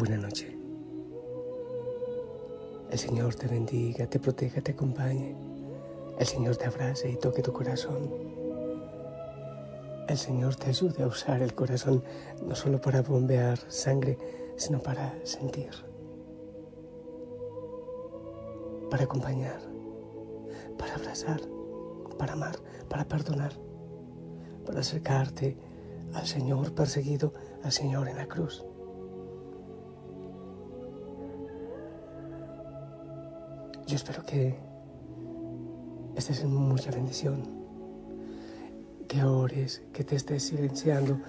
Buena noche. El Señor te bendiga, te proteja, te acompañe. El Señor te abrace y toque tu corazón. El Señor te ayude a usar el corazón no solo para bombear sangre, sino para sentir, para acompañar, para abrazar, para amar, para perdonar, para acercarte al Señor perseguido, al Señor en la cruz. Espero que estés en mucha bendición, que ores, que te estés silenciando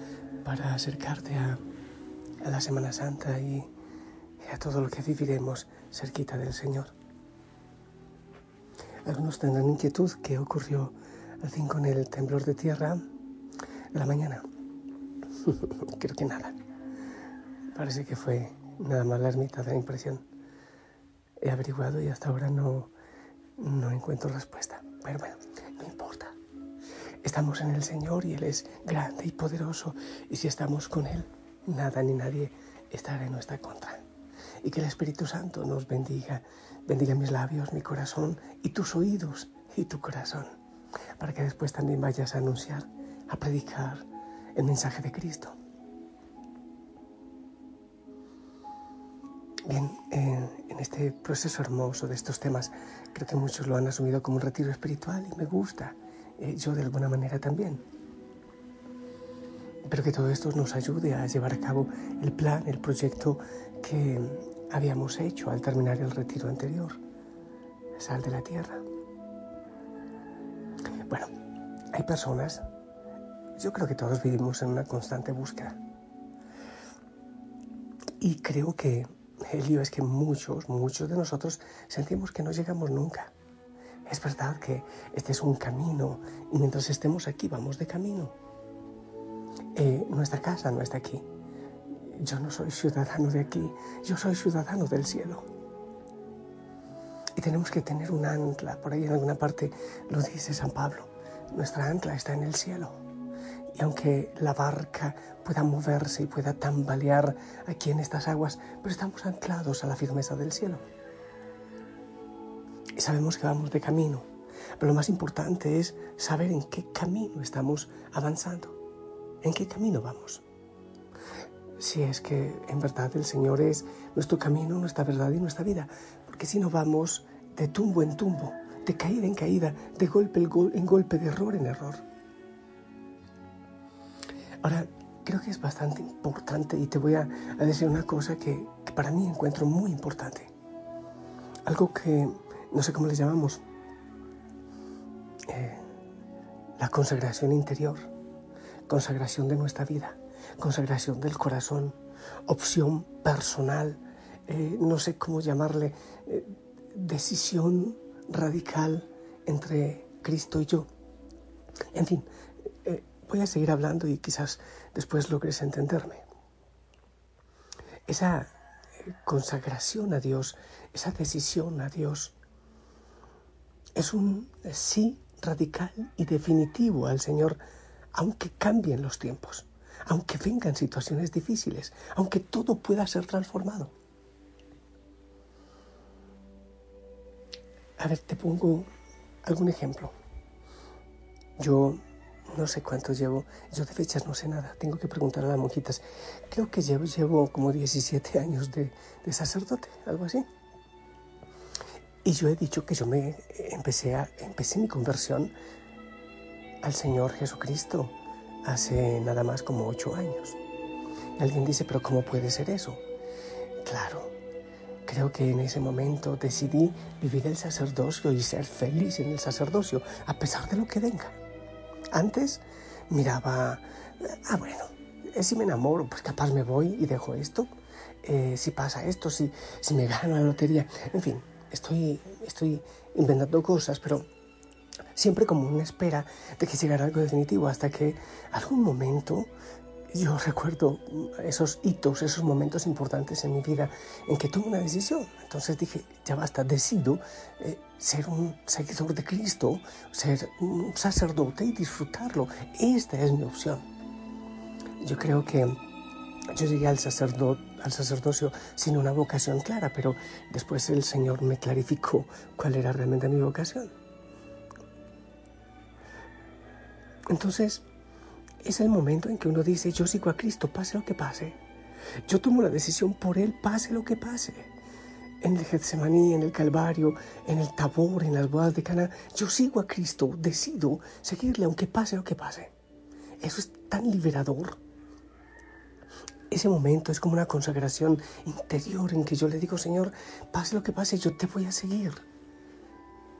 para acercarte a, la Semana Santa y, a todo lo que viviremos cerquita del Señor. Algunos tendrán inquietud qué ocurrió al fin con el temblor de tierra la mañana. Creo que nada. Parece que fue nada más la ermita de la impresión he averiguado y hasta ahora no, no encuentro respuesta. Pero bueno, no importa. Estamos en el Señor y Él es grande y poderoso. Y si estamos con Él, nada ni nadie estará en nuestra contra. Y que el Espíritu Santo nos bendiga, bendiga mis labios, mi corazón y tus oídos y tu corazón. Para que después también vayas a anunciar, a predicar el mensaje de Cristo. Bien, en, este proceso hermoso de estos temas, creo que muchos lo han asumido como un retiro espiritual y me gusta, eh, yo de alguna manera también. Pero que todo esto nos ayude a llevar a cabo el plan, el proyecto que habíamos hecho al terminar el retiro anterior, Sal de la Tierra. Bueno, hay personas, yo creo que todos vivimos en una constante búsqueda. Y creo que el lío es que muchos, muchos de nosotros sentimos que no llegamos nunca. Es verdad que este es un camino y mientras estemos aquí vamos de camino. Eh, nuestra casa no está aquí. Yo no soy ciudadano de aquí, yo soy ciudadano del cielo. Y tenemos que tener un ancla, por ahí en alguna parte lo dice San Pablo, nuestra ancla está en el cielo. Y aunque la barca pueda moverse y pueda tambalear aquí en estas aguas, pero estamos anclados a la firmeza del cielo. Y sabemos que vamos de camino. Pero lo más importante es saber en qué camino estamos avanzando. ¿En qué camino vamos? Si es que en verdad el Señor es nuestro camino, nuestra verdad y nuestra vida. Porque si no vamos de tumbo en tumbo, de caída en caída, de golpe en golpe, de error en error. Ahora, creo que es bastante importante y te voy a, decir una cosa que, para mí encuentro muy importante. Algo que no sé cómo le llamamos. Eh, la consagración interior, consagración de nuestra vida, consagración del corazón, opción personal, eh, no sé cómo llamarle, eh, decisión radical entre Cristo y yo. En fin, Voy a seguir hablando y quizás después logres entenderme. Esa eh, consagración a Dios, esa decisión a Dios, es un sí radical y definitivo al Señor, aunque cambien los tiempos, aunque vengan situaciones difíciles, aunque todo pueda ser transformado. A ver, te pongo algún ejemplo. Yo no sé cuántos llevo, yo de fechas no sé nada, tengo que preguntar a las monjitas. Creo que llevo, como 17 años de, sacerdote, algo así. Y yo he dicho que yo me empecé, a, empecé mi conversión al Señor Jesucristo hace nada más como 8 años. Y alguien dice, pero ¿cómo puede ser eso? Claro, creo que en ese momento decidí vivir el sacerdocio y ser feliz en el sacerdocio, a pesar de lo que venga. Antes miraba, ah, bueno, eh, si me enamoro, pues capaz me voy y dejo esto. Eh, si pasa esto, si, si me gano la lotería. En fin, estoy, estoy inventando cosas, pero siempre como una espera de que llegara algo definitivo, hasta que algún momento yo recuerdo esos hitos, esos momentos importantes en mi vida en que tuve una decisión. Entonces dije, ya basta, decido eh, ser un seguidor de Cristo, ser un sacerdote y disfrutarlo. Esta es mi opción. Yo creo que yo llegué al, al sacerdocio sin una vocación clara, pero después el Señor me clarificó cuál era realmente mi vocación. Entonces, es el momento en que uno dice, yo sigo a Cristo, pase lo que pase. Yo tomo la decisión por Él, pase lo que pase. En el Getsemaní, en el Calvario, en el Tabor, en las bodas de Cana, yo sigo a Cristo, decido seguirle aunque pase lo que pase. Eso es tan liberador. Ese momento es como una consagración interior en que yo le digo, Señor, pase lo que pase, yo te voy a seguir.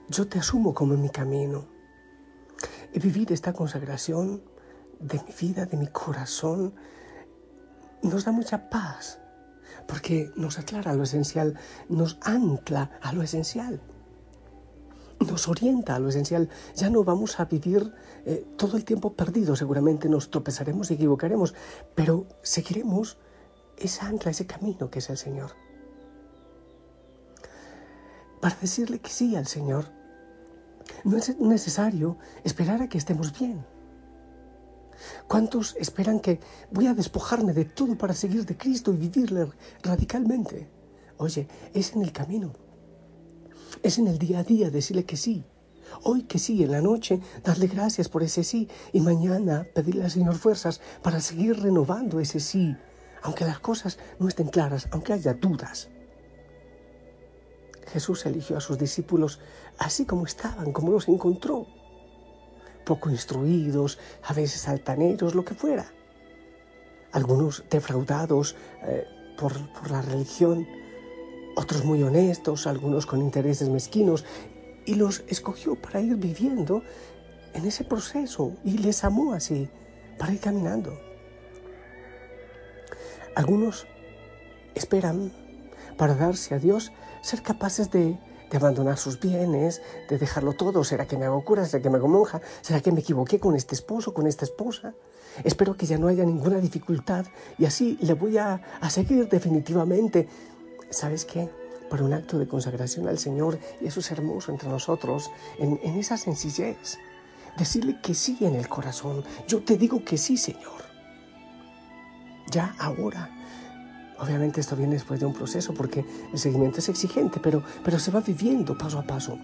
Yo te asumo como en mi camino. Y vivir esta consagración de mi vida, de mi corazón, nos da mucha paz, porque nos aclara lo esencial, nos ancla a lo esencial, nos orienta a lo esencial. Ya no vamos a vivir eh, todo el tiempo perdido, seguramente nos tropezaremos y equivocaremos, pero seguiremos esa ancla, ese camino que es el Señor. Para decirle que sí al Señor, no es necesario esperar a que estemos bien. ¿Cuántos esperan que voy a despojarme de todo para seguir de Cristo y vivirle radicalmente? Oye, es en el camino. Es en el día a día decirle que sí. Hoy que sí, en la noche, darle gracias por ese sí y mañana pedirle al Señor fuerzas para seguir renovando ese sí, aunque las cosas no estén claras, aunque haya dudas. Jesús eligió a sus discípulos así como estaban, como los encontró poco instruidos, a veces altaneros, lo que fuera. Algunos defraudados eh, por, por la religión, otros muy honestos, algunos con intereses mezquinos, y los escogió para ir viviendo en ese proceso y les amó así, para ir caminando. Algunos esperan para darse a Dios ser capaces de de abandonar sus bienes, de dejarlo todo. ¿Será que me hago cura? ¿Será que me hago monja? ¿Será que me equivoqué con este esposo, con esta esposa? Espero que ya no haya ninguna dificultad y así le voy a, seguir definitivamente. ¿Sabes qué? Por un acto de consagración al Señor, y eso es hermoso entre nosotros, en, en esa sencillez. Decirle que sí en el corazón. Yo te digo que sí, Señor. Ya ahora Obviamente esto viene después de un proceso porque el seguimiento es exigente, pero, pero se va viviendo paso a paso.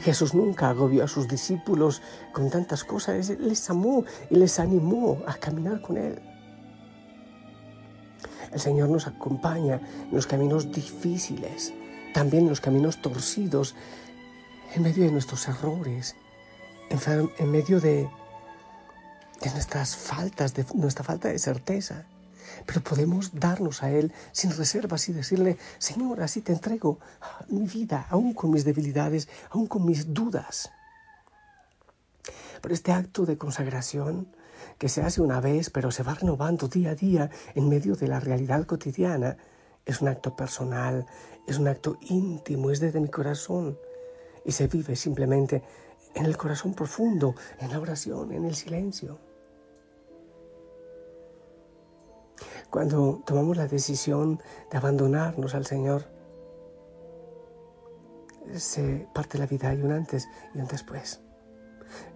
Jesús nunca agobió a sus discípulos con tantas cosas, les amó y les animó a caminar con Él. El Señor nos acompaña en los caminos difíciles, también en los caminos torcidos, en medio de nuestros errores, en, medio de, de nuestras faltas, de nuestra falta de certeza pero podemos darnos a Él sin reservas y decirle, Señor, así te entrego mi vida, aún con mis debilidades, aún con mis dudas. Pero este acto de consagración que se hace una vez, pero se va renovando día a día en medio de la realidad cotidiana, es un acto personal, es un acto íntimo, es desde mi corazón y se vive simplemente en el corazón profundo, en la oración, en el silencio. Cuando tomamos la decisión de abandonarnos al Señor, se parte la vida hay un antes y un después,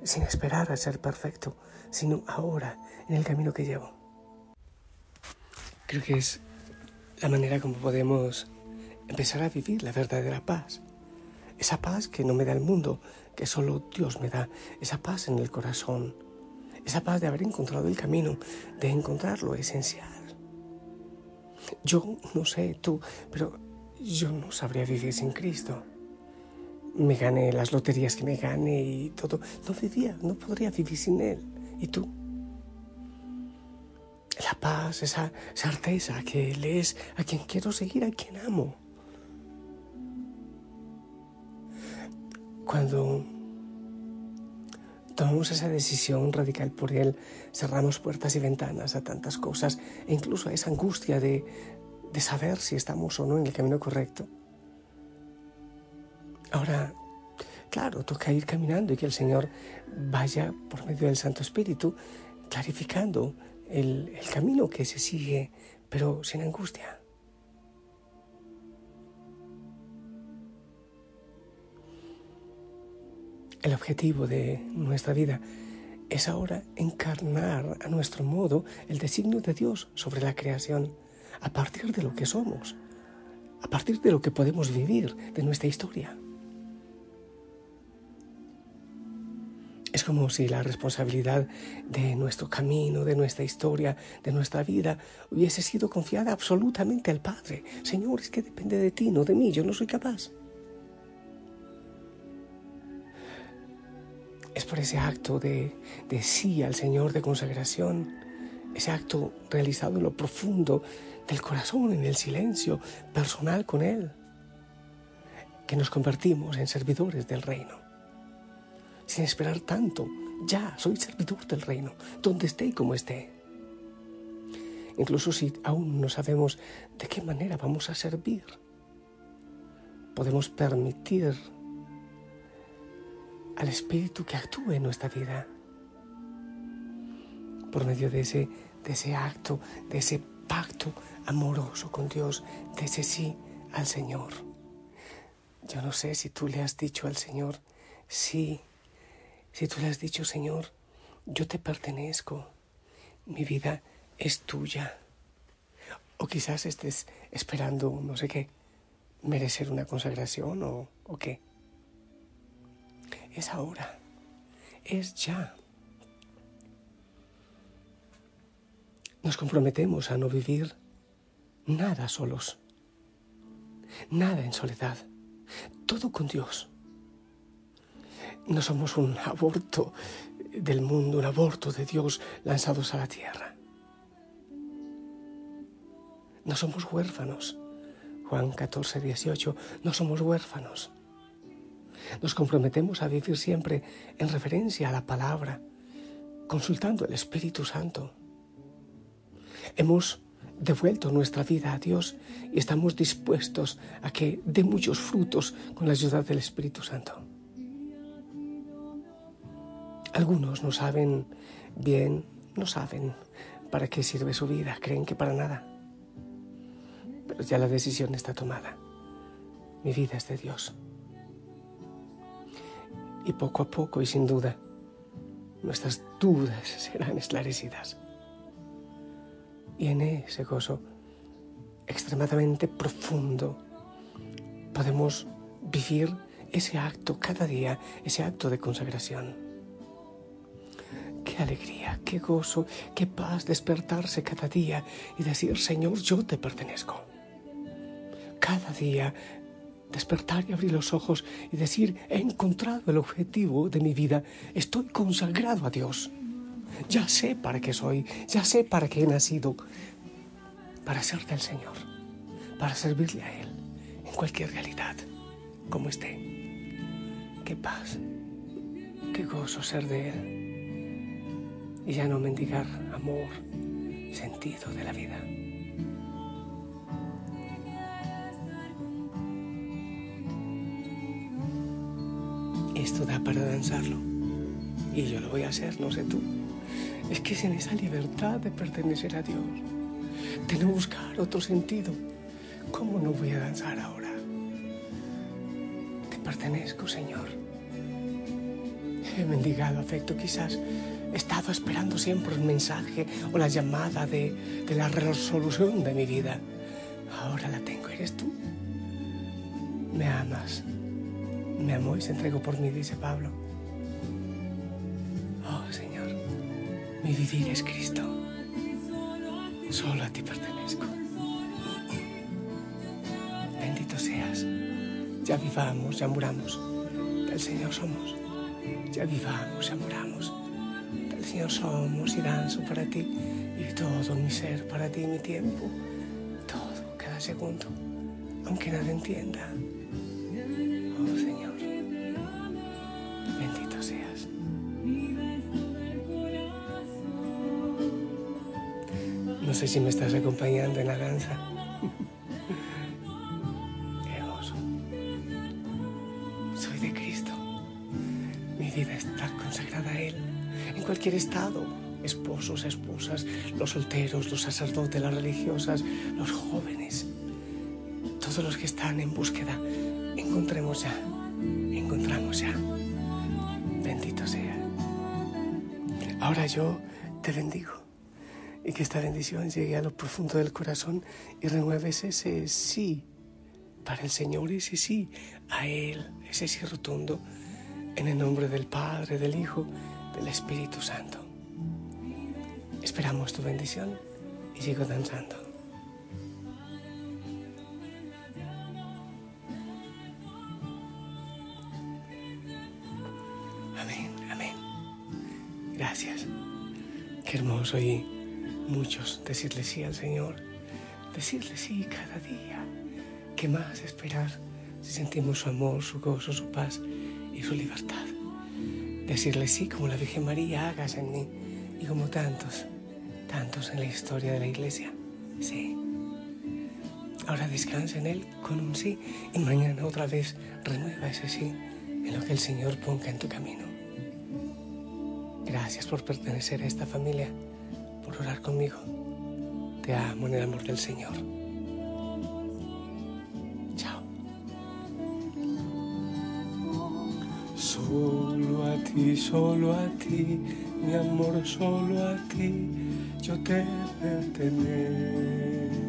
sin esperar a ser perfecto, sino ahora, en el camino que llevo. Creo que es la manera como podemos empezar a vivir la verdadera paz. Esa paz que no me da el mundo, que solo Dios me da. Esa paz en el corazón. Esa paz de haber encontrado el camino, de encontrar lo esencial. Yo no sé tú, pero yo no sabría vivir sin Cristo. Me gané las loterías que me gané y todo. No vivía, no podría vivir sin Él. ¿Y tú? La paz, esa certeza que Él es a quien quiero seguir, a quien amo. Cuando tomamos esa decisión radical por Él, cerramos puertas y ventanas a tantas cosas e incluso a esa angustia de, de saber si estamos o no en el camino correcto. Ahora, claro, toca ir caminando y que el Señor vaya por medio del Santo Espíritu clarificando el, el camino que se sigue, pero sin angustia. El objetivo de nuestra vida es ahora encarnar a nuestro modo el designio de Dios sobre la creación, a partir de lo que somos, a partir de lo que podemos vivir, de nuestra historia. Es como si la responsabilidad de nuestro camino, de nuestra historia, de nuestra vida, hubiese sido confiada absolutamente al Padre. Señor, es que depende de ti, no de mí, yo no soy capaz. Es por ese acto de, de sí al Señor de consagración, ese acto realizado en lo profundo del corazón, en el silencio personal con Él, que nos convertimos en servidores del reino sin esperar tanto. Ya, soy servidor del reino, donde esté y como esté. Incluso si aún no sabemos de qué manera vamos a servir, podemos permitir al Espíritu que actúe en nuestra vida por medio de ese, de ese acto, de ese pacto amoroso con Dios, de ese sí al Señor. Yo no sé si tú le has dicho al Señor, sí, si tú le has dicho, Señor, yo te pertenezco, mi vida es tuya. O quizás estés esperando, no sé qué, merecer una consagración o, o qué. Es ahora, es ya. Nos comprometemos a no vivir nada solos, nada en soledad, todo con Dios no somos un aborto del mundo, un aborto de Dios lanzados a la tierra. No somos huérfanos. Juan 14, 18, no somos huérfanos. Nos comprometemos a vivir siempre en referencia a la palabra, consultando el Espíritu Santo. Hemos devuelto nuestra vida a Dios y estamos dispuestos a que dé muchos frutos con la ayuda del Espíritu Santo. Algunos no saben bien, no saben para qué sirve su vida, creen que para nada. Pero ya la decisión está tomada. Mi vida es de Dios. Y poco a poco y sin duda, nuestras dudas serán esclarecidas. Y en ese gozo extremadamente profundo podemos vivir ese acto cada día, ese acto de consagración. Qué alegría, qué gozo, qué paz despertarse cada día y decir, Señor, yo te pertenezco. Cada día despertar y abrir los ojos y decir, he encontrado el objetivo de mi vida, estoy consagrado a Dios. Ya sé para qué soy, ya sé para qué he nacido, para ser del Señor, para servirle a Él en cualquier realidad, como esté. Qué paz, qué gozo ser de Él y ya no mendigar amor, sentido de la vida. Esto da para danzarlo y yo lo voy a hacer, no sé tú. Es que es en esa libertad de pertenecer a Dios, de no buscar otro sentido. ¿Cómo no voy a danzar ahora? Te pertenezco, Señor. He mendigado afecto quizás He estado esperando siempre un mensaje o la llamada de, la resolución de mi vida. Ahora la tengo, eres tú. Me amas. Me amó y se entregó por mí, dice Pablo. Oh Señor, mi vivir es Cristo. Solo a ti pertenezco. Bendito seas. Ya vivamos, ya muramos. Del Señor somos. Ya vivamos, ya muramos. Señor somos y danzo para ti y todo mi ser para ti, mi tiempo, todo, cada segundo, aunque nada entienda. No sé si me estás acompañando en la danza. Soy de Cristo. Mi vida está consagrada a Él en cualquier estado, esposos, esposas, los solteros, los sacerdotes, las religiosas, los jóvenes, todos los que están en búsqueda, encontremos ya, encontramos ya. Bendito sea. Ahora yo te bendigo y que esta bendición llegue a lo profundo del corazón y renueves ese sí para el Señor, ese sí a Él, ese sí rotundo, en el nombre del Padre, del Hijo, del Espíritu Santo. Esperamos tu bendición y sigo danzando. Amén, amén. Gracias. Qué hermoso y muchos decirle sí al Señor, decirle sí cada día. ¿Qué más esperar si sentimos su amor, su gozo, su paz y su libertad? Decirle sí como la Virgen María, hagas en mí y como tantos, tantos en la historia de la iglesia. Sí. Ahora descansa en Él con un sí y mañana otra vez renueva ese sí en lo que el Señor ponga en tu camino. Gracias por pertenecer a esta familia, por orar conmigo. Te amo en el amor del Señor. Chao. Solo a ti, solo a ti, mi amor, solo a ti, yo te pertenezco.